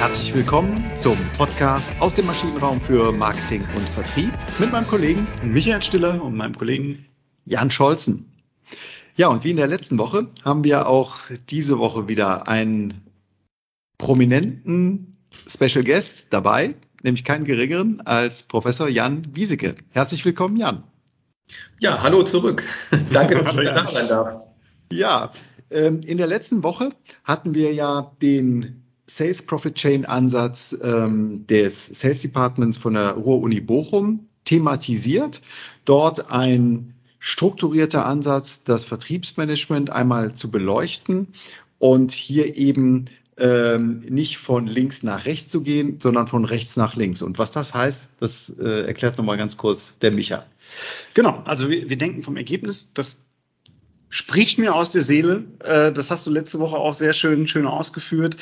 Herzlich willkommen zum Podcast aus dem Maschinenraum für Marketing und Vertrieb mit meinem Kollegen Michael Stiller und meinem Kollegen Jan Scholzen. Ja, und wie in der letzten Woche haben wir auch diese Woche wieder einen prominenten Special Guest dabei, nämlich keinen geringeren als Professor Jan Wieseke. Herzlich willkommen, Jan. Ja, hallo zurück. Danke, dass ich wieder da sein darf. Ja, ähm, in der letzten Woche hatten wir ja den Sales Profit Chain Ansatz ähm, des Sales Departments von der Ruhr-Uni Bochum thematisiert. Dort ein strukturierter Ansatz, das Vertriebsmanagement einmal zu beleuchten und hier eben ähm, nicht von links nach rechts zu gehen, sondern von rechts nach links. Und was das heißt, das äh, erklärt nochmal ganz kurz der Micha. Genau, also wir, wir denken vom Ergebnis, das spricht mir aus der Seele. Äh, das hast du letzte Woche auch sehr schön, schön ausgeführt.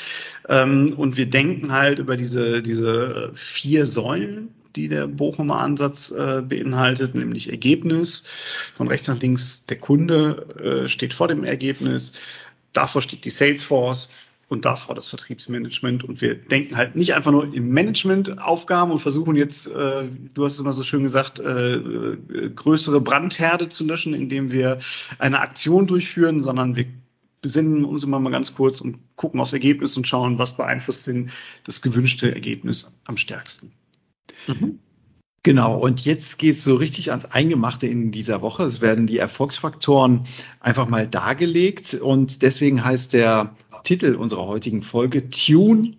Ähm, und wir denken halt über diese, diese vier Säulen, die der Bochumer Ansatz äh, beinhaltet, nämlich Ergebnis. Von rechts nach links der Kunde äh, steht vor dem Ergebnis. Davor steht die Salesforce und davor das Vertriebsmanagement. Und wir denken halt nicht einfach nur im Management-Aufgaben und versuchen jetzt, äh, du hast es immer so schön gesagt, äh, äh, größere Brandherde zu löschen, indem wir eine Aktion durchführen, sondern wir besinnen uns immer mal ganz kurz und gucken aufs Ergebnis und schauen, was beeinflusst denn das gewünschte Ergebnis am stärksten. Mhm. Genau, und jetzt geht es so richtig ans Eingemachte in dieser Woche. Es werden die Erfolgsfaktoren einfach mal dargelegt und deswegen heißt der Titel unserer heutigen Folge Tune,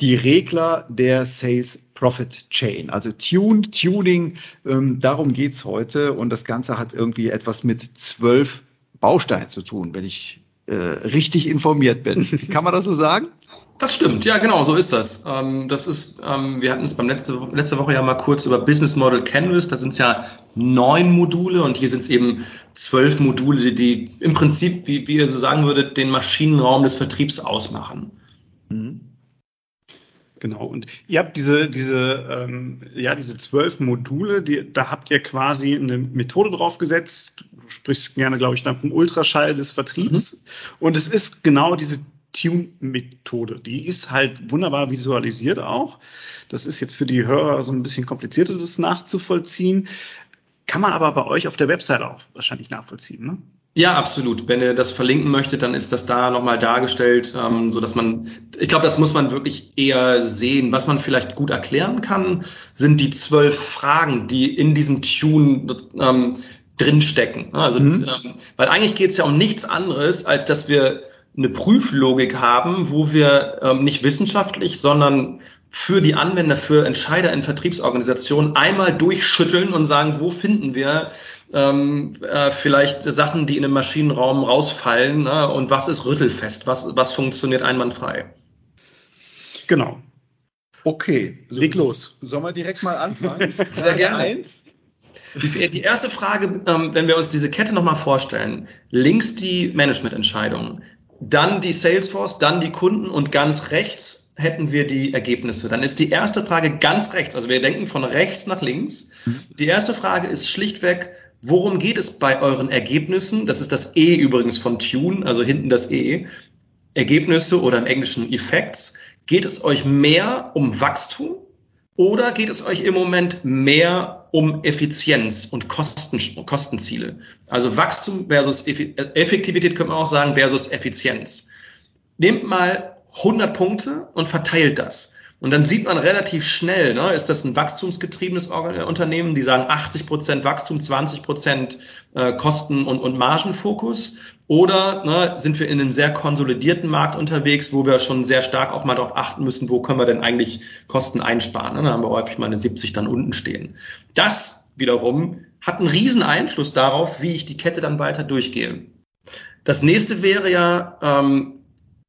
die Regler der Sales Profit Chain. Also Tune, Tuning, ähm, darum geht's heute und das Ganze hat irgendwie etwas mit zwölf Bausteinen zu tun, wenn ich äh, richtig informiert bin. Kann man das so sagen? Das stimmt, ja genau, so ist das. Ähm, das ist, ähm, wir hatten es beim letzte, letzte Woche ja mal kurz über Business Model Canvas, da sind es ja neun Module und hier sind es eben zwölf Module, die im Prinzip, wie, wie ihr so sagen würdet, den Maschinenraum des Vertriebs ausmachen. Mhm. Genau, und ihr habt diese, diese, ähm, ja, diese zwölf Module, die, da habt ihr quasi eine Methode draufgesetzt. Du sprichst gerne, glaube ich, dann vom Ultraschall des Vertriebs. Mhm. Und es ist genau diese Tune-Methode. Die ist halt wunderbar visualisiert auch. Das ist jetzt für die Hörer so ein bisschen komplizierter, das nachzuvollziehen. Kann man aber bei euch auf der Website auch wahrscheinlich nachvollziehen, ne? Ja, absolut. Wenn ihr das verlinken möchtet, dann ist das da nochmal dargestellt, ähm, so dass man, ich glaube, das muss man wirklich eher sehen. Was man vielleicht gut erklären kann, sind die zwölf Fragen, die in diesem Tune ähm, drinstecken. Also, mhm. ähm, weil eigentlich geht es ja um nichts anderes, als dass wir eine Prüflogik haben, wo wir ähm, nicht wissenschaftlich, sondern für die Anwender, für Entscheider in Vertriebsorganisationen einmal durchschütteln und sagen, wo finden wir ähm, äh, vielleicht Sachen, die in einem Maschinenraum rausfallen ne? und was ist rüttelfest, was, was funktioniert einwandfrei. Genau. Okay, leg los. Sollen wir direkt mal anfangen? Sehr gerne. Eins. Die erste Frage, ähm, wenn wir uns diese Kette nochmal vorstellen, links die Managemententscheidungen, dann die Salesforce, dann die Kunden und ganz rechts hätten wir die Ergebnisse. Dann ist die erste Frage ganz rechts, also wir denken von rechts nach links. Die erste Frage ist schlichtweg, worum geht es bei euren Ergebnissen? Das ist das E übrigens von Tune, also hinten das E. Ergebnisse oder im Englischen Effects. Geht es euch mehr um Wachstum oder geht es euch im Moment mehr um Effizienz und Kosten, Kostenziele? Also Wachstum versus Effektivität könnte man auch sagen versus Effizienz. Nehmt mal 100 Punkte und verteilt das. Und dann sieht man relativ schnell, ne, ist das ein wachstumsgetriebenes Unternehmen, die sagen 80 Prozent Wachstum, 20 Prozent äh, Kosten- und, und Margenfokus? Oder ne, sind wir in einem sehr konsolidierten Markt unterwegs, wo wir schon sehr stark auch mal darauf achten müssen, wo können wir denn eigentlich Kosten einsparen? Ne? Da haben wir häufig mal eine 70 dann unten stehen. Das wiederum hat einen riesen Einfluss darauf, wie ich die Kette dann weiter durchgehe. Das nächste wäre ja, ähm,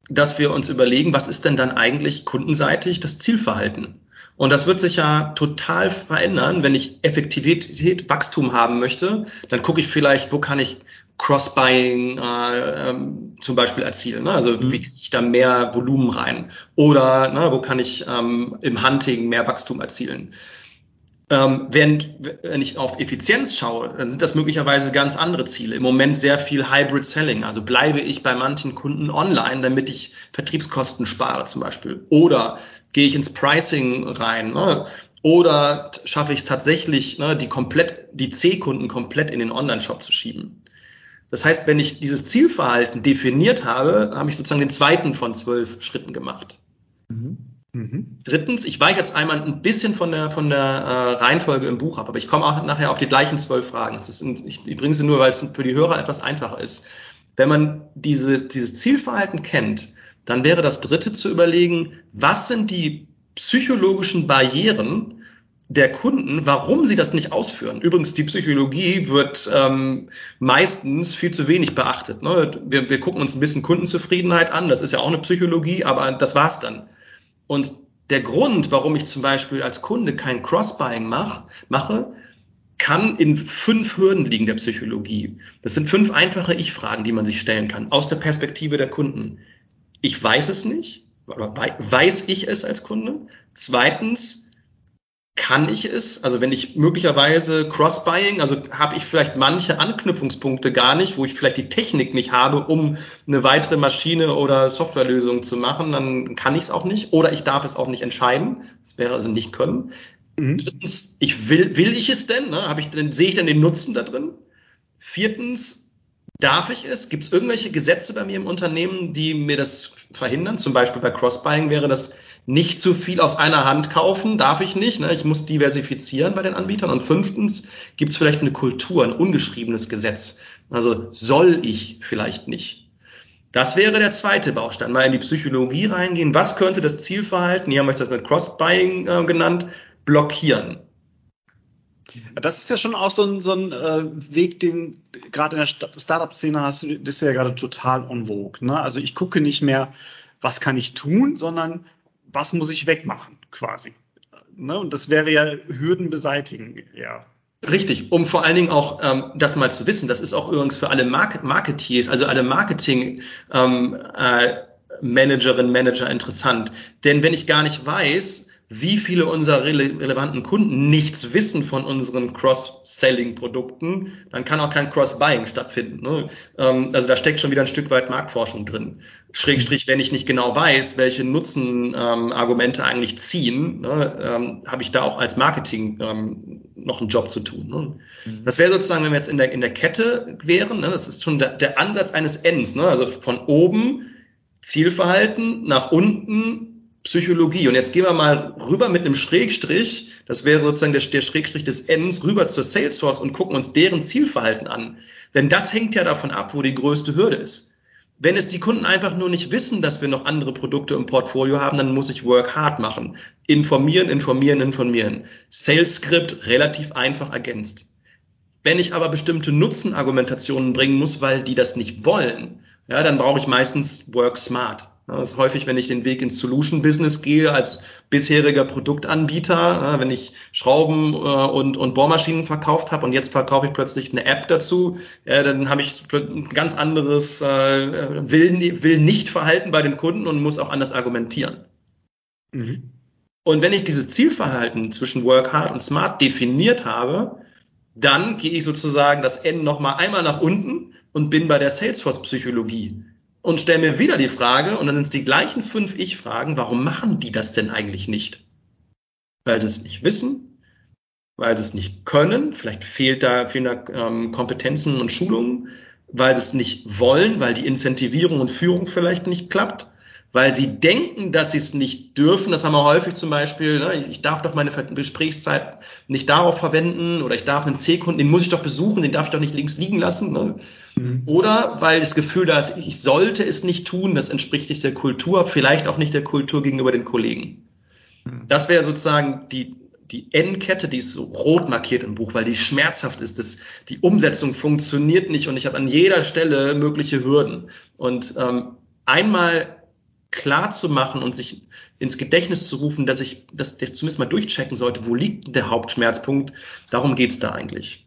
dass wir uns überlegen, was ist denn dann eigentlich kundenseitig das Zielverhalten? Und das wird sich ja total verändern, wenn ich Effektivität, Wachstum haben möchte. Dann gucke ich vielleicht, wo kann ich Cross-Buying äh, ähm, zum Beispiel erzielen. Ne? Also mhm. wie kriege ich da mehr Volumen rein? Oder ne, wo kann ich ähm, im Hunting mehr Wachstum erzielen? Ähm, während, wenn ich auf Effizienz schaue, dann sind das möglicherweise ganz andere Ziele. Im Moment sehr viel Hybrid Selling. Also bleibe ich bei manchen Kunden online, damit ich Vertriebskosten spare zum Beispiel. Oder Gehe ich ins Pricing rein? Ne? Oder schaffe ich es tatsächlich, ne, die komplett, die C-Kunden komplett in den Online-Shop zu schieben? Das heißt, wenn ich dieses Zielverhalten definiert habe, habe ich sozusagen den zweiten von zwölf Schritten gemacht. Mhm. Mhm. Drittens, ich weiche jetzt einmal ein bisschen von der, von der äh, Reihenfolge im Buch ab, aber ich komme auch nachher auf die gleichen zwölf Fragen. Ist, ich, ich bringe sie nur, weil es für die Hörer etwas einfacher ist. Wenn man diese, dieses Zielverhalten kennt, dann wäre das dritte zu überlegen, was sind die psychologischen Barrieren der Kunden, warum sie das nicht ausführen. Übrigens, die Psychologie wird ähm, meistens viel zu wenig beachtet. Ne? Wir, wir gucken uns ein bisschen Kundenzufriedenheit an, das ist ja auch eine Psychologie, aber das war's dann. Und der Grund, warum ich zum Beispiel als Kunde kein Cross-Buying mach, mache, kann in fünf Hürden liegen der Psychologie. Das sind fünf einfache Ich-Fragen, die man sich stellen kann, aus der Perspektive der Kunden. Ich weiß es nicht, weiß ich es als Kunde? Zweitens, kann ich es? Also wenn ich möglicherweise Cross-Buying, also habe ich vielleicht manche Anknüpfungspunkte gar nicht, wo ich vielleicht die Technik nicht habe, um eine weitere Maschine oder Softwarelösung zu machen, dann kann ich es auch nicht. Oder ich darf es auch nicht entscheiden. Das wäre also nicht können. Mhm. Drittens, ich will, will ich es denn? Ne? Habe ich denn, sehe ich denn den Nutzen da drin? Viertens, darf ich es? Gibt es irgendwelche Gesetze bei mir im Unternehmen, die mir das verhindern? Zum Beispiel bei Cross-Buying wäre das nicht zu viel aus einer Hand kaufen, darf ich nicht. Ne? Ich muss diversifizieren bei den Anbietern. Und fünftens, gibt es vielleicht eine Kultur, ein ungeschriebenes Gesetz. Also soll ich vielleicht nicht. Das wäre der zweite Baustein. Mal in die Psychologie reingehen. Was könnte das Zielverhalten, hier haben wir das mit Cross-Buying äh, genannt, blockieren? Das ist ja schon auch so ein, so ein äh, Weg, den gerade in der Startup-Szene hast du, das ist ja gerade total en vogue. Ne? Also ich gucke nicht mehr, was kann ich tun, sondern was muss ich wegmachen, quasi. Ne? Und das wäre ja Hürden beseitigen, ja. Richtig, um vor allen Dingen auch ähm, das mal zu wissen, das ist auch übrigens für alle Market Marketeers, also alle Marketing ähm, äh, Managerinnen, Manager interessant. Denn wenn ich gar nicht weiß, wie viele unserer rele relevanten Kunden nichts wissen von unseren Cross-Selling-Produkten, dann kann auch kein Cross-Buying stattfinden. Ne? Ähm, also da steckt schon wieder ein Stück weit Marktforschung drin. Schrägstrich, wenn ich nicht genau weiß, welche Nutzenargumente ähm, eigentlich ziehen, ne, ähm, habe ich da auch als Marketing ähm, noch einen Job zu tun. Ne? Mhm. Das wäre sozusagen, wenn wir jetzt in der, in der Kette wären, ne, das ist schon der, der Ansatz eines Ends, ne? also von oben Zielverhalten nach unten Psychologie. Und jetzt gehen wir mal rüber mit einem Schrägstrich, das wäre sozusagen der, der Schrägstrich des Ends, rüber zur Salesforce und gucken uns deren Zielverhalten an. Denn das hängt ja davon ab, wo die größte Hürde ist. Wenn es die Kunden einfach nur nicht wissen, dass wir noch andere Produkte im Portfolio haben, dann muss ich Work hard machen. Informieren, informieren, informieren. Sales Script relativ einfach ergänzt. Wenn ich aber bestimmte Nutzenargumentationen bringen muss, weil die das nicht wollen, ja, dann brauche ich meistens Work Smart. Das ist häufig, wenn ich den Weg ins Solution-Business gehe als bisheriger Produktanbieter, wenn ich Schrauben äh, und, und Bohrmaschinen verkauft habe und jetzt verkaufe ich plötzlich eine App dazu, dann habe ich ein ganz anderes äh, will, will nicht Verhalten bei den Kunden und muss auch anders argumentieren. Mhm. Und wenn ich dieses Zielverhalten zwischen Work Hard und Smart definiert habe, dann gehe ich sozusagen das N nochmal einmal nach unten und bin bei der Salesforce-Psychologie und stelle mir wieder die Frage, und dann sind es die gleichen fünf Ich-Fragen, warum machen die das denn eigentlich nicht? Weil sie es nicht wissen, weil sie es nicht können, vielleicht fehlt da, fehlen da ähm, Kompetenzen und Schulungen, weil sie es nicht wollen, weil die Incentivierung und Führung vielleicht nicht klappt, weil sie denken, dass sie es nicht dürfen. Das haben wir häufig zum Beispiel, ne, ich darf doch meine Gesprächszeit nicht darauf verwenden oder ich darf einen C-Kunden, den muss ich doch besuchen, den darf ich doch nicht links liegen lassen. Ne? Mhm. Oder weil das Gefühl da ist, ich sollte es nicht tun, das entspricht nicht der Kultur, vielleicht auch nicht der Kultur gegenüber den Kollegen. Mhm. Das wäre sozusagen die, die N-Kette, die ist so rot markiert im Buch, weil die schmerzhaft ist. Das, die Umsetzung funktioniert nicht und ich habe an jeder Stelle mögliche Hürden. Und ähm, einmal klar zu machen und sich ins Gedächtnis zu rufen, dass ich das zumindest mal durchchecken sollte, wo liegt der Hauptschmerzpunkt, darum geht's da eigentlich.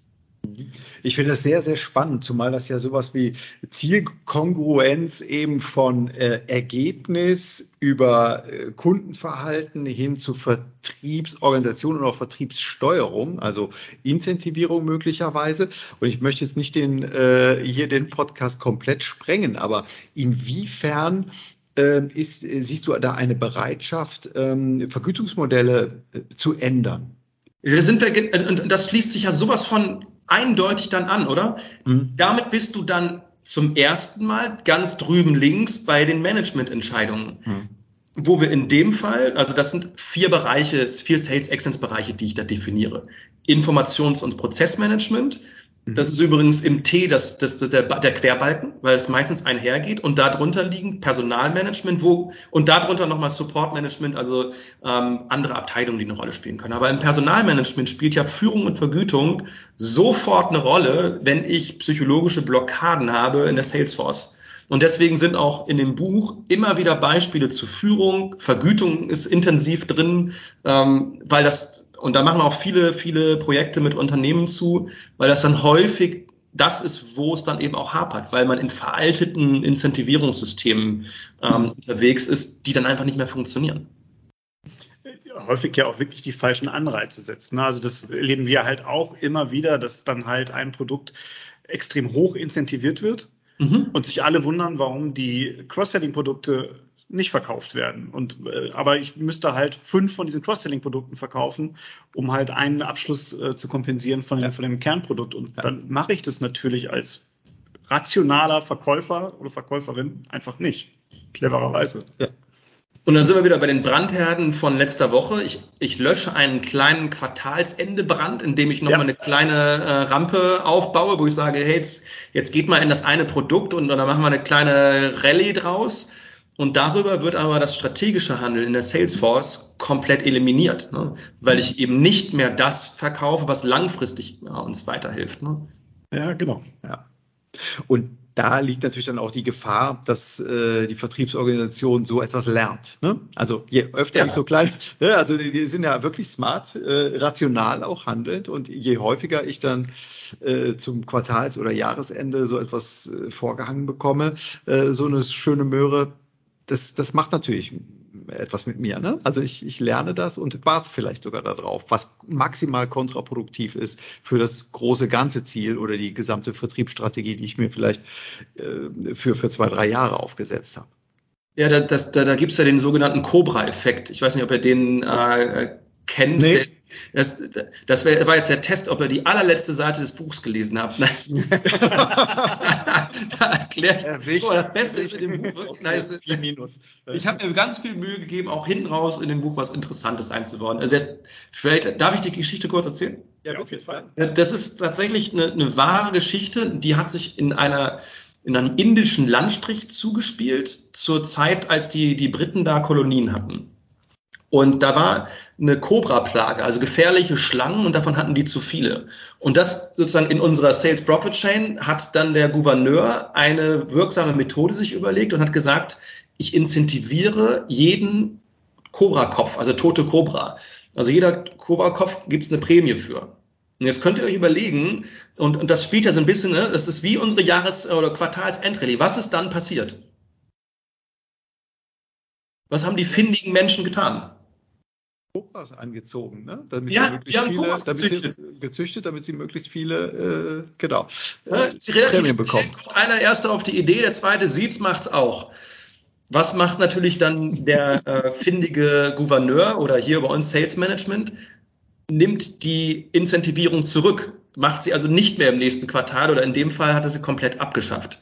Ich finde das sehr, sehr spannend, zumal das ja sowas wie Zielkongruenz eben von äh, Ergebnis über äh, Kundenverhalten hin zu Vertriebsorganisation und auch Vertriebssteuerung, also Incentivierung möglicherweise. Und ich möchte jetzt nicht den, äh, hier den Podcast komplett sprengen, aber inwiefern ähm, ist, siehst du da eine Bereitschaft, ähm, Vergütungsmodelle äh, zu ändern? Da sind wir, und das schließt sich ja sowas von eindeutig dann an, oder? Mhm. Damit bist du dann zum ersten Mal ganz drüben links bei den Managemententscheidungen. Mhm. Wo wir in dem Fall, also das sind vier Bereiche, vier Sales Excellence Bereiche, die ich da definiere. Informations- und Prozessmanagement, das ist übrigens im T das, das, der, der Querbalken, weil es meistens einhergeht und darunter liegen Personalmanagement wo, und darunter nochmal Supportmanagement, also ähm, andere Abteilungen, die eine Rolle spielen können. Aber im Personalmanagement spielt ja Führung und Vergütung sofort eine Rolle, wenn ich psychologische Blockaden habe in der Salesforce. Und deswegen sind auch in dem Buch immer wieder Beispiele zu Führung, Vergütung ist intensiv drin, ähm, weil das und da machen auch viele, viele Projekte mit Unternehmen zu, weil das dann häufig das ist, wo es dann eben auch hapert, weil man in veralteten Incentivierungssystemen ähm, unterwegs ist, die dann einfach nicht mehr funktionieren. Häufig ja auch wirklich die falschen Anreize setzen. Also das erleben wir halt auch immer wieder, dass dann halt ein Produkt extrem hoch incentiviert wird mhm. und sich alle wundern, warum die Cross-Selling-Produkte nicht verkauft werden. Und äh, aber ich müsste halt fünf von diesen Cross-Selling-Produkten verkaufen, um halt einen Abschluss äh, zu kompensieren von, ja. von dem Kernprodukt. Und ja. dann mache ich das natürlich als rationaler Verkäufer oder Verkäuferin einfach nicht. Clevererweise. Ja. Und dann sind wir wieder bei den Brandherden von letzter Woche. Ich, ich lösche einen kleinen Quartalsendebrand, indem ich nochmal ja. eine kleine äh, Rampe aufbaue, wo ich sage, hey, jetzt, jetzt geht mal in das eine Produkt und, und dann machen wir eine kleine Rallye draus. Und darüber wird aber das strategische Handeln in der Salesforce komplett eliminiert, ne? weil ich eben nicht mehr das verkaufe, was langfristig ja, uns weiterhilft. Ne? Ja, genau. Ja. Und da liegt natürlich dann auch die Gefahr, dass äh, die Vertriebsorganisation so etwas lernt. Ne? Also je öfter ja. ich so klein, ne? also die, die, sind ja wirklich smart, äh, rational auch handelnd und je häufiger ich dann äh, zum Quartals- oder Jahresende so etwas äh, vorgehangen bekomme, äh, so eine schöne Möhre, das, das macht natürlich etwas mit mir. Ne? Also ich, ich lerne das und warte vielleicht sogar darauf, was maximal kontraproduktiv ist für das große ganze Ziel oder die gesamte Vertriebsstrategie, die ich mir vielleicht äh, für, für zwei, drei Jahre aufgesetzt habe. Ja, da, das, da, da gibt es ja den sogenannten Cobra-Effekt. Ich weiß nicht, ob ihr den äh, kennt. Nee. Das, das war jetzt der Test, ob ihr die allerletzte Seite des Buchs gelesen habt. da erklärt oh, das Beste ist in dem Buch. Okay, nein, ist, Minus. Ich habe mir ganz viel Mühe gegeben, auch hinten raus in dem Buch was Interessantes einzubauen. Also das, vielleicht darf ich die Geschichte kurz erzählen? Ja, auf jeden Fall. Das ist tatsächlich eine, eine wahre Geschichte, die hat sich in einer in einem indischen Landstrich zugespielt zur Zeit, als die, die Briten da Kolonien hatten. Und da war eine Cobra-Plage, also gefährliche Schlangen und davon hatten die zu viele. Und das sozusagen in unserer Sales Profit Chain hat dann der Gouverneur eine wirksame Methode sich überlegt und hat gesagt, ich incentiviere jeden Cobra-Kopf, also tote Cobra. Also jeder Cobra-Kopf gibt es eine Prämie für. Und jetzt könnt ihr euch überlegen, und, und das spielt ja so ein bisschen, ne, das ist wie unsere Jahres- oder Quartals-Endrallye. Was ist dann passiert? Was haben die findigen Menschen getan? Kobras angezogen, ne? damit ja, sie möglichst viele, Kobras gezüchtet. Sie, gezüchtet, damit sie möglichst viele, äh, genau, ja, sie Prämien bekommen. Einer erste auf die Idee, der zweite sieht's, macht's auch. Was macht natürlich dann der äh, findige Gouverneur oder hier bei uns Sales Management? Nimmt die Incentivierung zurück, macht sie also nicht mehr im nächsten Quartal oder in dem Fall hat er sie komplett abgeschafft.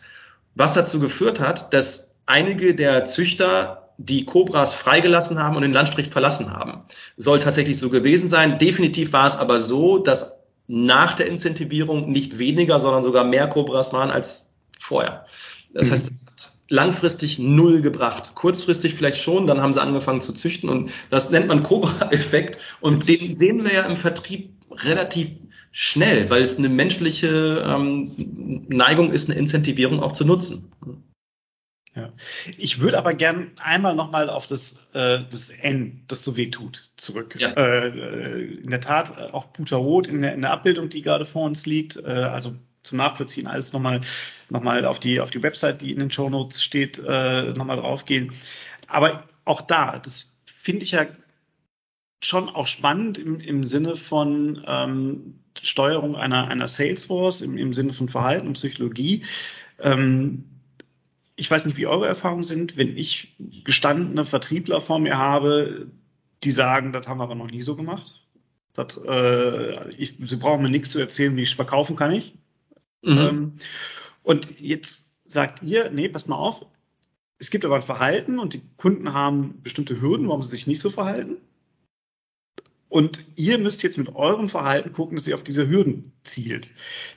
Was dazu geführt hat, dass einige der Züchter die Cobras freigelassen haben und den Landstrich verlassen haben. Soll tatsächlich so gewesen sein. Definitiv war es aber so, dass nach der Incentivierung nicht weniger, sondern sogar mehr Cobras waren als vorher. Das mhm. heißt, es hat langfristig null gebracht. Kurzfristig vielleicht schon, dann haben sie angefangen zu züchten und das nennt man Cobra-Effekt und den sehen wir ja im Vertrieb relativ schnell, weil es eine menschliche ähm, Neigung ist, eine Incentivierung auch zu nutzen. Ja. Ich würde aber gern einmal nochmal auf das, äh, das N, das so weh tut, zurück. Ja. Äh, in der Tat, äh, auch Puterrot in der, in der Abbildung, die gerade vor uns liegt, äh, also zum Nachvollziehen alles nochmal noch mal auf, die, auf die Website, die in den Show Notes steht, äh, nochmal draufgehen. Aber auch da, das finde ich ja schon auch spannend im, im Sinne von ähm, Steuerung einer, einer Salesforce, im, im Sinne von Verhalten und Psychologie. Ähm, ich weiß nicht, wie eure Erfahrungen sind, wenn ich gestandene Vertriebler vor mir habe, die sagen, das haben wir aber noch nie so gemacht. Das, äh, ich, sie brauchen mir nichts zu erzählen, wie ich verkaufen kann ich. Mhm. Ähm, und jetzt sagt ihr, nee, passt mal auf, es gibt aber ein Verhalten und die Kunden haben bestimmte Hürden, warum sie sich nicht so verhalten. Und ihr müsst jetzt mit eurem Verhalten gucken, dass ihr auf diese Hürden zielt.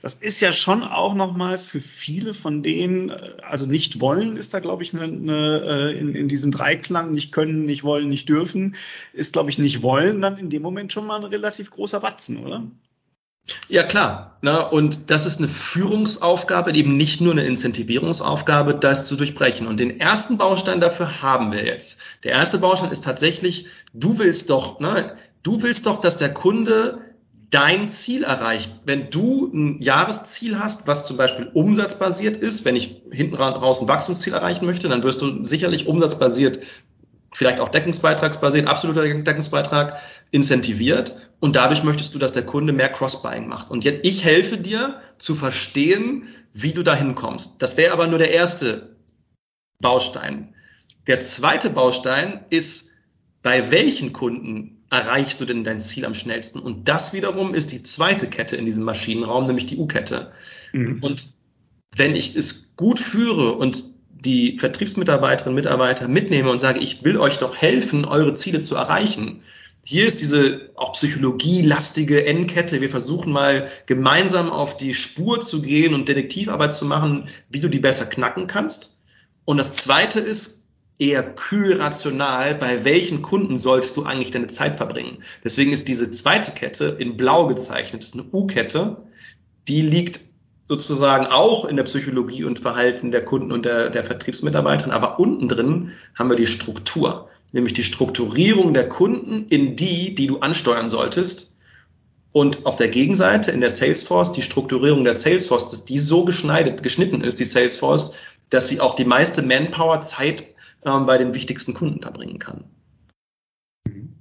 Das ist ja schon auch nochmal für viele von denen, äh, also nicht wollen ist da, glaube ich, eine, eine, äh, in, in diesem Dreiklang, nicht können, nicht wollen, nicht dürfen, ist, glaube ich, nicht wollen dann in dem Moment schon mal ein relativ großer Batzen, oder? Ja, klar. Na, und das ist eine Führungsaufgabe, eben nicht nur eine Incentivierungsaufgabe, das zu durchbrechen. Und den ersten Baustein dafür haben wir jetzt. Der erste Baustein ist tatsächlich, du willst doch, ne, du willst doch, dass der Kunde dein Ziel erreicht. Wenn du ein Jahresziel hast, was zum Beispiel umsatzbasiert ist, wenn ich hinten raus ein Wachstumsziel erreichen möchte, dann wirst du sicherlich umsatzbasiert vielleicht auch deckungsbeitragsbasiert, absoluter Deckungsbeitrag incentiviert und dadurch möchtest du, dass der Kunde mehr Cross-Buying macht. Und jetzt, ich helfe dir zu verstehen, wie du da hinkommst. Das wäre aber nur der erste Baustein. Der zweite Baustein ist, bei welchen Kunden erreichst du denn dein Ziel am schnellsten? Und das wiederum ist die zweite Kette in diesem Maschinenraum, nämlich die U-Kette. Mhm. Und wenn ich es gut führe und die Vertriebsmitarbeiterinnen und Mitarbeiter mitnehme und sage, ich will euch doch helfen, eure Ziele zu erreichen. Hier ist diese auch psychologielastige Endkette. Wir versuchen mal gemeinsam auf die Spur zu gehen und Detektivarbeit zu machen, wie du die besser knacken kannst. Und das zweite ist eher kühl rational, bei welchen Kunden solltest du eigentlich deine Zeit verbringen. Deswegen ist diese zweite Kette in blau gezeichnet, das ist eine U-Kette, die liegt sozusagen auch in der Psychologie und Verhalten der Kunden und der, der Vertriebsmitarbeiter. Aber unten drin haben wir die Struktur, nämlich die Strukturierung der Kunden in die, die du ansteuern solltest. Und auf der Gegenseite in der Salesforce die Strukturierung der Salesforce, dass die so geschneidet, geschnitten ist, die Salesforce, dass sie auch die meiste Manpower Zeit ähm, bei den wichtigsten Kunden verbringen kann. Mhm.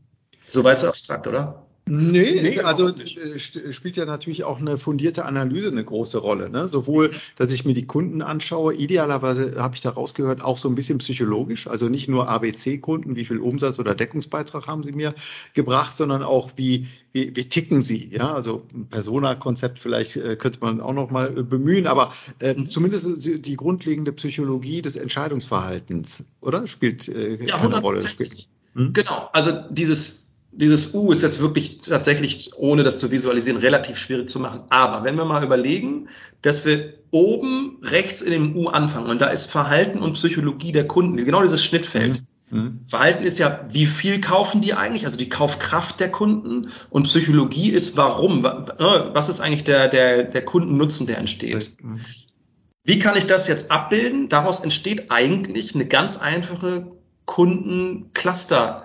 Soweit so abstrakt, oder? Nee, nee also äh, spielt ja natürlich auch eine fundierte Analyse eine große Rolle. Ne? Sowohl, dass ich mir die Kunden anschaue, idealerweise habe ich da rausgehört, auch so ein bisschen psychologisch, also nicht nur ABC-Kunden, wie viel Umsatz oder Deckungsbeitrag haben sie mir gebracht, sondern auch wie, wie, wie ticken sie. Ja, also ein Persona-Konzept vielleicht äh, könnte man auch noch mal äh, bemühen, aber äh, mhm. zumindest die grundlegende Psychologie des Entscheidungsverhaltens, oder? Spielt äh, ja, eine Rolle. Spielt. Hm? Genau, also dieses dieses U ist jetzt wirklich tatsächlich, ohne das zu visualisieren, relativ schwierig zu machen. Aber wenn wir mal überlegen, dass wir oben rechts in dem U anfangen und da ist Verhalten und Psychologie der Kunden, genau dieses Schnittfeld. Mhm. mhm. Verhalten ist ja, wie viel kaufen die eigentlich, also die Kaufkraft der Kunden und Psychologie ist, warum, ne, was ist eigentlich der, der, der Kundennutzen, der entsteht. Mhm. Wie kann ich das jetzt abbilden? Daraus entsteht eigentlich eine ganz einfache Kundencluster.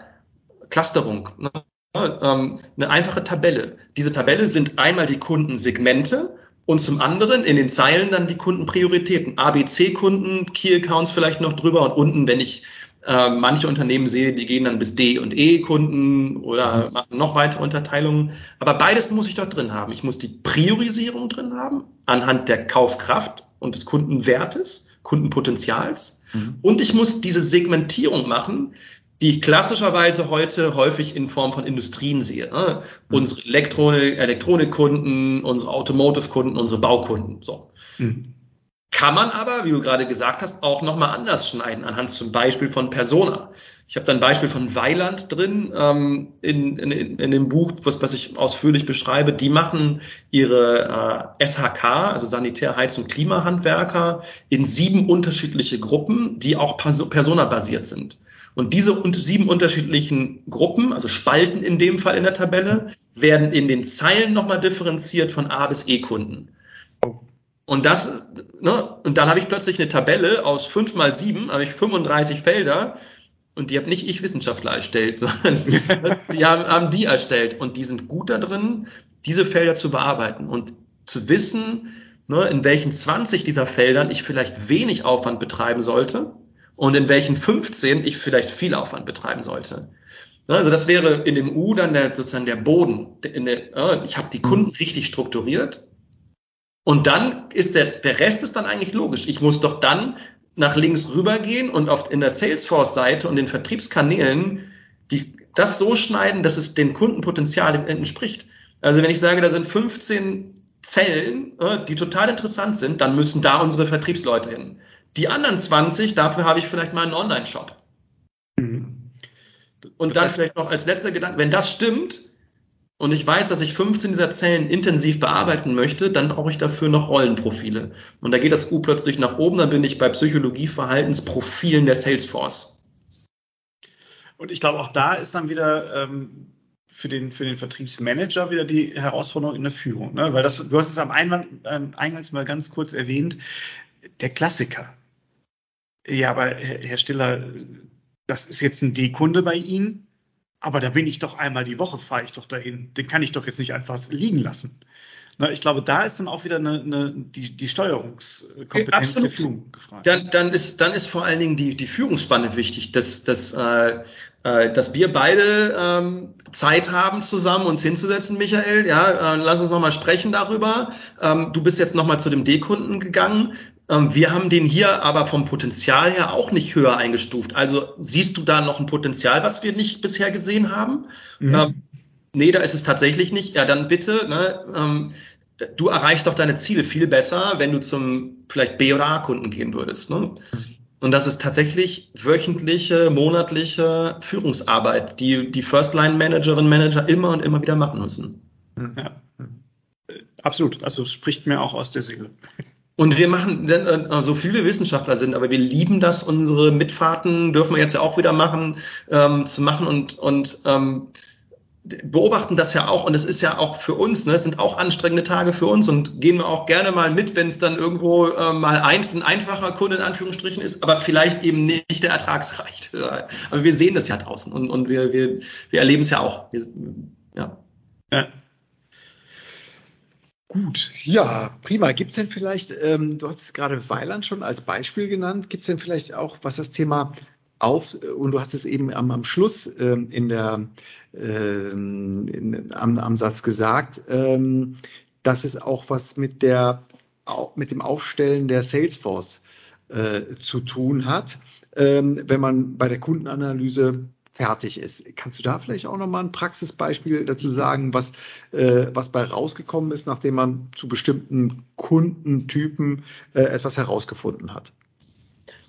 Clusterung. Ne? Ähm, eine einfache Tabelle. Diese Tabelle sind einmal die Kundensegmente und zum anderen in den Zeilen dann die Kundenprioritäten. ABC-Kunden, Key-Accounts vielleicht noch drüber und unten, wenn ich äh, manche Unternehmen sehe, die gehen dann bis D und E-Kunden oder machen noch weitere Unterteilungen. Aber beides muss ich dort drin haben. Ich muss die Priorisierung drin haben anhand der Kaufkraft und des Kundenwertes, Kundenpotenzials. Mhm. Und ich muss diese Segmentierung machen, die ich klassischerweise heute häufig in Form von Industrien sehe. Ne? Mhm. Unsere Elektronik, Elektronikkunden, unsere Automotive-Kunden, unsere Baukunden. So. Mhm. Kann man aber, wie du gerade gesagt hast, auch nochmal anders schneiden, anhand zum Beispiel von Persona. Ich habe da ein Beispiel von Weiland drin ähm, in, in, in dem Buch, was, was ich ausführlich beschreibe. Die machen ihre äh, SHK, also Sanitär, Heiz- und Klimahandwerker, in sieben unterschiedliche Gruppen, die auch personabasiert sind. Und diese sieben unterschiedlichen Gruppen, also Spalten in dem Fall in der Tabelle, werden in den Zeilen nochmal differenziert von A bis E-Kunden. Und das, ne, und dann habe ich plötzlich eine Tabelle aus fünf mal sieben, habe ich 35 Felder, und die habe nicht ich Wissenschaftler erstellt, sondern die haben, haben die erstellt. Und die sind gut da drin, diese Felder zu bearbeiten und zu wissen, ne, in welchen 20 dieser Feldern ich vielleicht wenig Aufwand betreiben sollte und in welchen 15 ich vielleicht viel Aufwand betreiben sollte. Also das wäre in dem U dann der, sozusagen der Boden. Der, ich habe die Kunden richtig strukturiert und dann ist der, der Rest ist dann eigentlich logisch. Ich muss doch dann nach links rübergehen und oft in der Salesforce-Seite und den Vertriebskanälen die, das so schneiden, dass es den Kundenpotenzial entspricht. Also wenn ich sage, da sind 15 Zellen, die total interessant sind, dann müssen da unsere Vertriebsleute hin. Die anderen 20, dafür habe ich vielleicht mal einen Online-Shop. Mhm. Und dann vielleicht noch als letzter Gedanke, wenn das stimmt, und ich weiß, dass ich 15 dieser Zellen intensiv bearbeiten möchte, dann brauche ich dafür noch Rollenprofile. Und da geht das U plötzlich nach oben, dann bin ich bei Psychologie-Verhaltensprofilen der Salesforce. Und ich glaube, auch da ist dann wieder ähm, für, den, für den Vertriebsmanager wieder die Herausforderung in der Führung. Ne? Weil das, du hast es am Einwand, äh, Eingangs mal ganz kurz erwähnt, der Klassiker. Ja, aber Herr, Stiller, das ist jetzt ein D-Kunde bei Ihnen aber da bin ich doch einmal die Woche, fahre ich doch dahin. Den kann ich doch jetzt nicht einfach liegen lassen. Na, ich glaube, da ist dann auch wieder eine, eine, die, die Steuerungskompetenz Absolut. der Führung gefragt. Dann, dann, ist, dann ist vor allen Dingen die, die Führungsspanne wichtig, dass, dass, äh, äh, dass wir beide ähm, Zeit haben, zusammen uns hinzusetzen, Michael. Ja, äh, lass uns nochmal sprechen darüber. Ähm, du bist jetzt nochmal zu dem D-Kunden gegangen. Ähm, wir haben den hier aber vom Potenzial her auch nicht höher eingestuft. Also siehst du da noch ein Potenzial, was wir nicht bisher gesehen haben? Mhm. Ähm, nee, da ist es tatsächlich nicht. Ja, dann bitte, ne, ähm, du erreichst doch deine Ziele viel besser, wenn du zum vielleicht B- oder A-Kunden gehen würdest. Ne? Und das ist tatsächlich wöchentliche, monatliche Führungsarbeit, die die First-Line-Managerinnen Manager immer und immer wieder machen müssen. Ja, absolut. Also spricht mir auch aus der Seele. Und wir machen, äh, so viel wir Wissenschaftler sind, aber wir lieben das, unsere Mitfahrten dürfen wir jetzt ja auch wieder machen, ähm, zu machen und, und ähm, beobachten das ja auch und es ist ja auch für uns, ne, es sind auch anstrengende Tage für uns und gehen wir auch gerne mal mit, wenn es dann irgendwo äh, mal ein, ein einfacher Kunde in Anführungsstrichen ist, aber vielleicht eben nicht der ertragsreiche. Aber wir sehen das ja draußen und, und wir, wir, wir erleben es ja auch. Wir, ja. ja. Gut, ja, prima. Gibt es denn vielleicht, ähm, du hast gerade Weiland schon als Beispiel genannt, gibt es denn vielleicht auch, was das Thema auf, und du hast es eben am, am Schluss ähm, in der, ähm, in, am, am Satz gesagt, ähm, dass es auch was mit, der, mit dem Aufstellen der Salesforce äh, zu tun hat, ähm, wenn man bei der Kundenanalyse fertig ist. Kannst du da vielleicht auch nochmal ein Praxisbeispiel dazu sagen, was, äh, was bei rausgekommen ist, nachdem man zu bestimmten Kundentypen äh, etwas herausgefunden hat?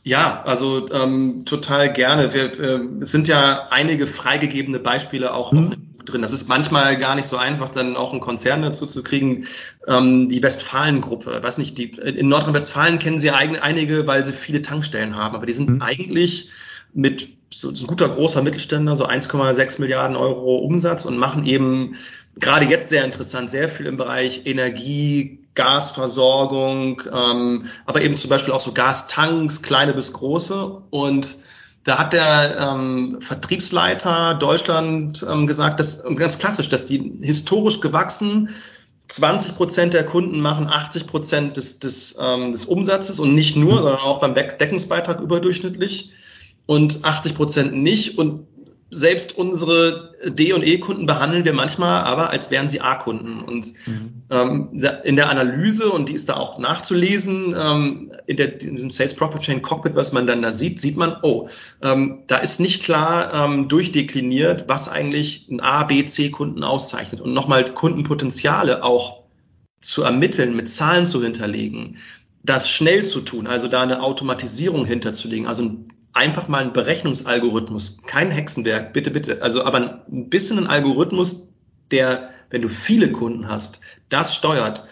Ja, also ähm, total gerne. Wir, wir sind ja einige freigegebene Beispiele auch mhm. drin. Das ist manchmal gar nicht so einfach, dann auch einen Konzern dazu zu kriegen. Ähm, die Westfalen-Gruppe, weiß nicht, die, in Nordrhein-Westfalen kennen sie einige, weil sie viele Tankstellen haben, aber die sind mhm. eigentlich mit so, so ein guter großer Mittelständler, so 1,6 Milliarden Euro Umsatz und machen eben gerade jetzt sehr interessant, sehr viel im Bereich Energie, Gasversorgung, ähm, aber eben zum Beispiel auch so Gastanks, kleine bis große. Und da hat der ähm, Vertriebsleiter Deutschland ähm, gesagt, dass ganz klassisch, dass die historisch gewachsen 20 Prozent der Kunden machen 80 Prozent des, des, ähm, des Umsatzes und nicht nur, sondern auch beim Deckungsbeitrag überdurchschnittlich und 80 Prozent nicht. Und selbst unsere D- und E-Kunden behandeln wir manchmal aber, als wären sie A-Kunden. Und mhm. ähm, in der Analyse, und die ist da auch nachzulesen, ähm, in, der, in dem Sales Profit Chain Cockpit, was man dann da sieht, sieht man, oh, ähm, da ist nicht klar ähm, durchdekliniert, was eigentlich ein A, B, C-Kunden auszeichnet. Und nochmal Kundenpotenziale auch zu ermitteln, mit Zahlen zu hinterlegen, das schnell zu tun, also da eine Automatisierung hinterzulegen, also ein einfach mal ein Berechnungsalgorithmus, kein Hexenwerk, bitte, bitte. Also aber ein bisschen ein Algorithmus, der, wenn du viele Kunden hast, das steuert.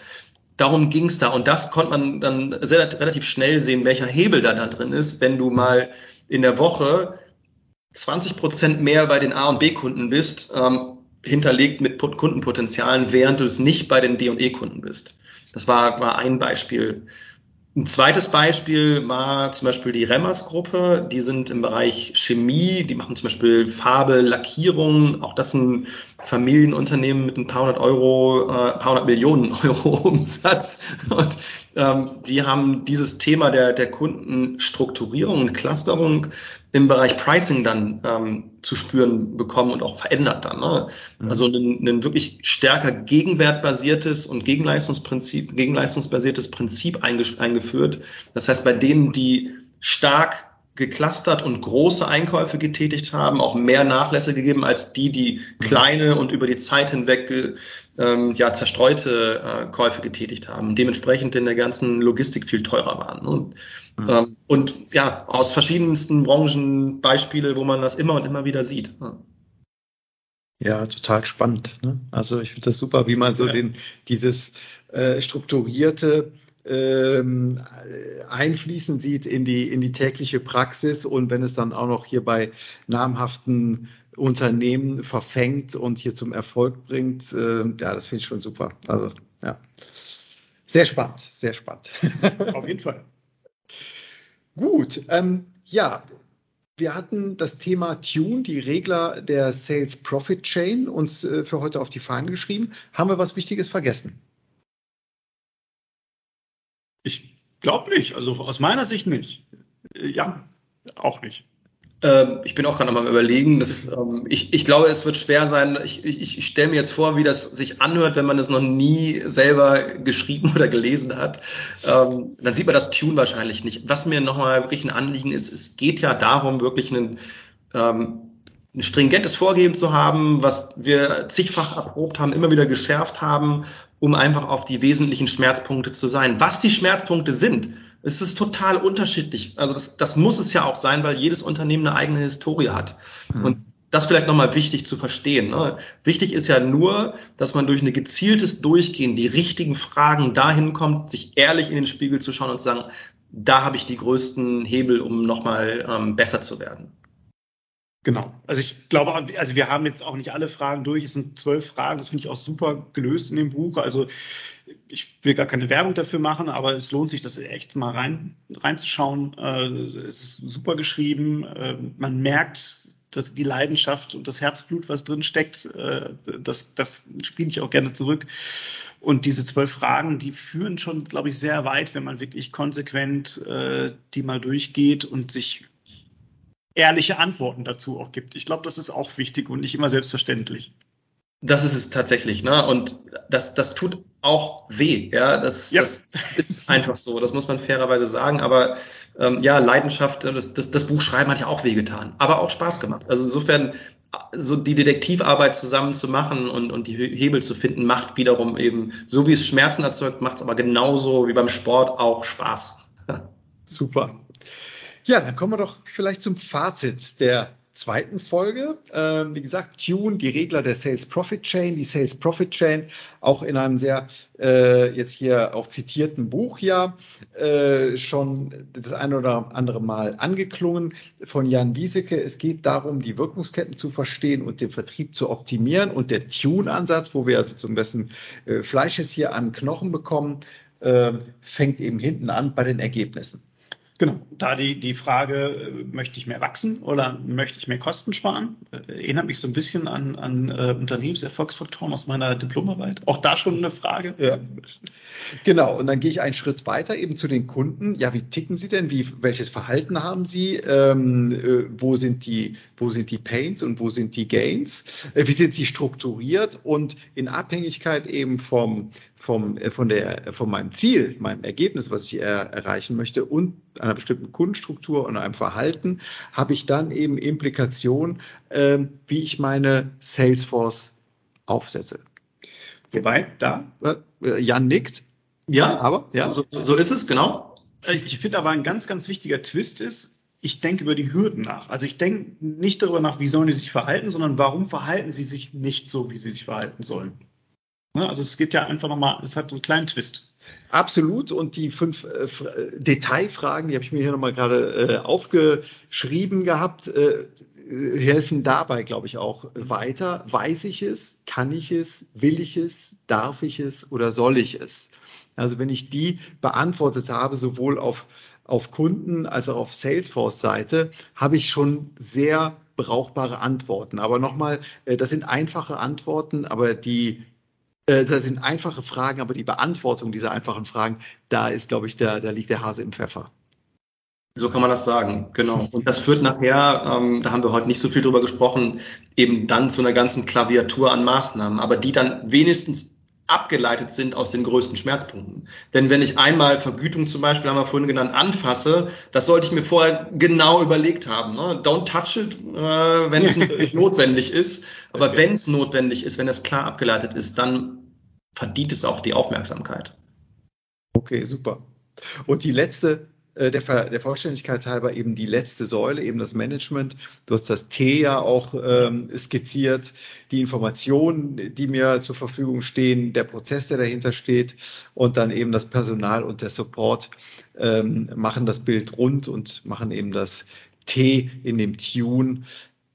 Darum ging's da und das konnte man dann sehr, relativ schnell sehen, welcher Hebel da, da drin ist, wenn du mal in der Woche 20 Prozent mehr bei den A- und B-Kunden bist, ähm, hinterlegt mit Kundenpotenzialen, während du es nicht bei den D- und E-Kunden bist. Das war, war ein Beispiel. Ein zweites Beispiel war zum Beispiel die Remmers-Gruppe. Die sind im Bereich Chemie, die machen zum Beispiel Farbe, Lackierung. Auch das ein Familienunternehmen mit ein paar hundert Euro, äh, paar hundert Millionen Euro Umsatz. Und ähm, wir haben dieses Thema der, der Kundenstrukturierung und Clusterung im Bereich Pricing dann ähm, zu spüren bekommen und auch verändert dann. Ne? Mhm. Also ein, ein wirklich stärker gegenwertbasiertes und Gegenleistungsprinzip, gegenleistungsbasiertes Prinzip eingeführt. Das heißt, bei denen, die stark geclustert und große Einkäufe getätigt haben, auch mehr Nachlässe gegeben als die, die kleine und über die Zeit hinweg ähm, ja, zerstreute äh, Käufe getätigt haben, dementsprechend in der ganzen Logistik viel teurer waren. Und, mhm. ähm, und ja, aus verschiedensten Branchen Beispiele, wo man das immer und immer wieder sieht. Ja, total spannend. Ne? Also ich finde das super, wie man so ja. den, dieses äh, strukturierte ähm, einfließen sieht in die, in die tägliche Praxis und wenn es dann auch noch hier bei namhaften Unternehmen verfängt und hier zum Erfolg bringt, äh, ja, das finde ich schon super. Also, ja. Sehr spannend, sehr spannend. Auf jeden Fall. Gut, ähm, ja, wir hatten das Thema Tune, die Regler der Sales Profit Chain, uns äh, für heute auf die Fahnen geschrieben. Haben wir was Wichtiges vergessen? Ich glaube nicht. Also aus meiner Sicht nicht. Äh, ja, auch nicht. Ähm, ich bin auch gerade noch mal überlegen. Dass, ähm, ich, ich glaube, es wird schwer sein. Ich, ich, ich stelle mir jetzt vor, wie das sich anhört, wenn man es noch nie selber geschrieben oder gelesen hat. Ähm, dann sieht man das Tune wahrscheinlich nicht. Was mir nochmal wirklich ein Anliegen ist, es geht ja darum, wirklich einen, ähm, ein stringentes Vorgehen zu haben, was wir zigfach erprobt haben, immer wieder geschärft haben, um einfach auf die wesentlichen Schmerzpunkte zu sein. Was die Schmerzpunkte sind, es ist total unterschiedlich. Also das, das muss es ja auch sein, weil jedes Unternehmen eine eigene Historie hat. Mhm. Und das vielleicht nochmal wichtig zu verstehen. Ne? Wichtig ist ja nur, dass man durch ein gezieltes Durchgehen die richtigen Fragen dahin kommt, sich ehrlich in den Spiegel zu schauen und zu sagen, da habe ich die größten Hebel, um nochmal ähm, besser zu werden. Genau. Also ich glaube, also wir haben jetzt auch nicht alle Fragen durch. Es sind zwölf Fragen. Das finde ich auch super gelöst in dem Buch. Also ich will gar keine Werbung dafür machen, aber es lohnt sich, das echt mal rein, reinzuschauen. Äh, es ist super geschrieben. Äh, man merkt, dass die Leidenschaft und das Herzblut, was drin steckt, äh, das, das spiele ich auch gerne zurück. Und diese zwölf Fragen, die führen schon, glaube ich, sehr weit, wenn man wirklich konsequent äh, die mal durchgeht und sich ehrliche Antworten dazu auch gibt. Ich glaube, das ist auch wichtig und nicht immer selbstverständlich. Das ist es tatsächlich, ne? Und das, das tut auch weh, ja. Das, ja. das ist einfach so. Das muss man fairerweise sagen. Aber ähm, ja, Leidenschaft, das, das, das Buch schreiben hat ja auch wehgetan, aber auch Spaß gemacht. Also insofern, so die Detektivarbeit zusammen zu machen und, und die Hebel zu finden, macht wiederum eben, so wie es Schmerzen erzeugt, macht es aber genauso wie beim Sport auch Spaß. Super. Ja, dann kommen wir doch vielleicht zum Fazit der zweiten Folge. Ähm, wie gesagt, Tune, die Regler der Sales Profit Chain, die Sales Profit Chain, auch in einem sehr äh, jetzt hier auch zitierten Buch ja äh, schon das eine oder andere Mal angeklungen von Jan Wieseke. Es geht darum, die Wirkungsketten zu verstehen und den Vertrieb zu optimieren. Und der Tune-Ansatz, wo wir also zum besten äh, Fleisch jetzt hier an Knochen bekommen, äh, fängt eben hinten an bei den Ergebnissen. Genau, da die, die Frage, äh, möchte ich mehr wachsen oder möchte ich mehr Kosten sparen, äh, erinnert mich so ein bisschen an, an äh, Unternehmenserfolgsfaktoren aus meiner Diplomarbeit. Auch da schon eine Frage. Ja. Genau, und dann gehe ich einen Schritt weiter eben zu den Kunden. Ja, wie ticken sie denn? Wie, welches Verhalten haben sie? Ähm, äh, wo, sind die, wo sind die Pains und wo sind die Gains? Äh, wie sind sie strukturiert? Und in Abhängigkeit eben vom, vom, äh, von, der, von meinem Ziel, meinem Ergebnis, was ich er, erreichen möchte und einer bestimmten Kundenstruktur und einem Verhalten, habe ich dann eben Implikationen, äh, wie ich meine Salesforce aufsetze. Wobei, da, äh, Jan nickt. Ja, aber ja, so, so ist es, genau. Äh, ich finde aber ein ganz, ganz wichtiger Twist ist, ich denke über die Hürden nach. Also ich denke nicht darüber nach, wie sollen die sich verhalten, sondern warum verhalten sie sich nicht so, wie sie sich verhalten sollen. Ne? Also es geht ja einfach nochmal, es hat einen kleinen Twist. Absolut. Und die fünf äh, Detailfragen, die habe ich mir hier nochmal gerade äh, aufgeschrieben gehabt, äh, helfen dabei, glaube ich, auch weiter. Weiß ich es? Kann ich es? Will ich es? Darf ich es? Oder soll ich es? Also wenn ich die beantwortet habe, sowohl auf, auf Kunden als auch auf Salesforce-Seite, habe ich schon sehr brauchbare Antworten. Aber nochmal, äh, das sind einfache Antworten, aber die äh, das sind einfache Fragen, aber die Beantwortung dieser einfachen Fragen, da ist, glaube ich, der, da liegt der Hase im Pfeffer. So kann man das sagen, genau. Und das führt nachher, ähm, da haben wir heute nicht so viel drüber gesprochen, eben dann zu einer ganzen Klaviatur an Maßnahmen, aber die dann wenigstens abgeleitet sind aus den größten Schmerzpunkten. Denn wenn ich einmal Vergütung zum Beispiel, haben wir vorhin genannt, anfasse, das sollte ich mir vorher genau überlegt haben. Ne? Don't touch it, äh, wenn es notwendig ist. Aber wenn es notwendig ist, wenn es klar abgeleitet ist, dann verdient es auch die Aufmerksamkeit. Okay, super. Und die letzte der, der Vollständigkeit halber eben die letzte Säule, eben das Management. Du hast das T ja auch ähm, skizziert, die Informationen, die mir zur Verfügung stehen, der Prozess, der dahinter steht und dann eben das Personal und der Support ähm, machen das Bild rund und machen eben das T in dem Tune,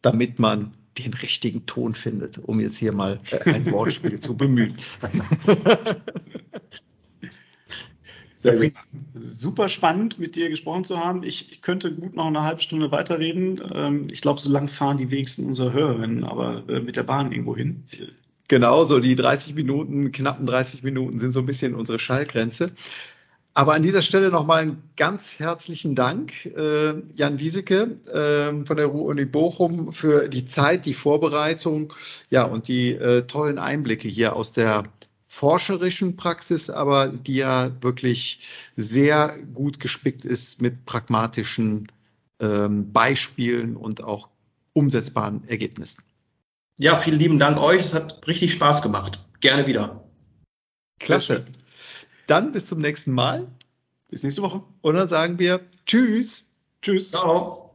damit man den richtigen Ton findet, um jetzt hier mal äh, ein Wortspiel zu bemühen. Sehr Super spannend, mit dir gesprochen zu haben. Ich, ich könnte gut noch eine halbe Stunde weiterreden. Ähm, ich glaube, so lang fahren die wenigsten unserer Hörerinnen, aber äh, mit der Bahn irgendwo hin. Genau, so die 30 Minuten, knappen 30 Minuten sind so ein bisschen unsere Schallgrenze. Aber an dieser Stelle nochmal einen ganz herzlichen Dank, äh, Jan Wieseke äh, von der Ruhr-Uni Bochum, für die Zeit, die Vorbereitung ja, und die äh, tollen Einblicke hier aus der forscherischen Praxis, aber die ja wirklich sehr gut gespickt ist mit pragmatischen ähm, Beispielen und auch umsetzbaren Ergebnissen. Ja, vielen lieben Dank euch. Es hat richtig Spaß gemacht. Gerne wieder. Klasse. Dann bis zum nächsten Mal. Bis nächste Woche. Und dann sagen wir Tschüss. Tschüss. Ciao.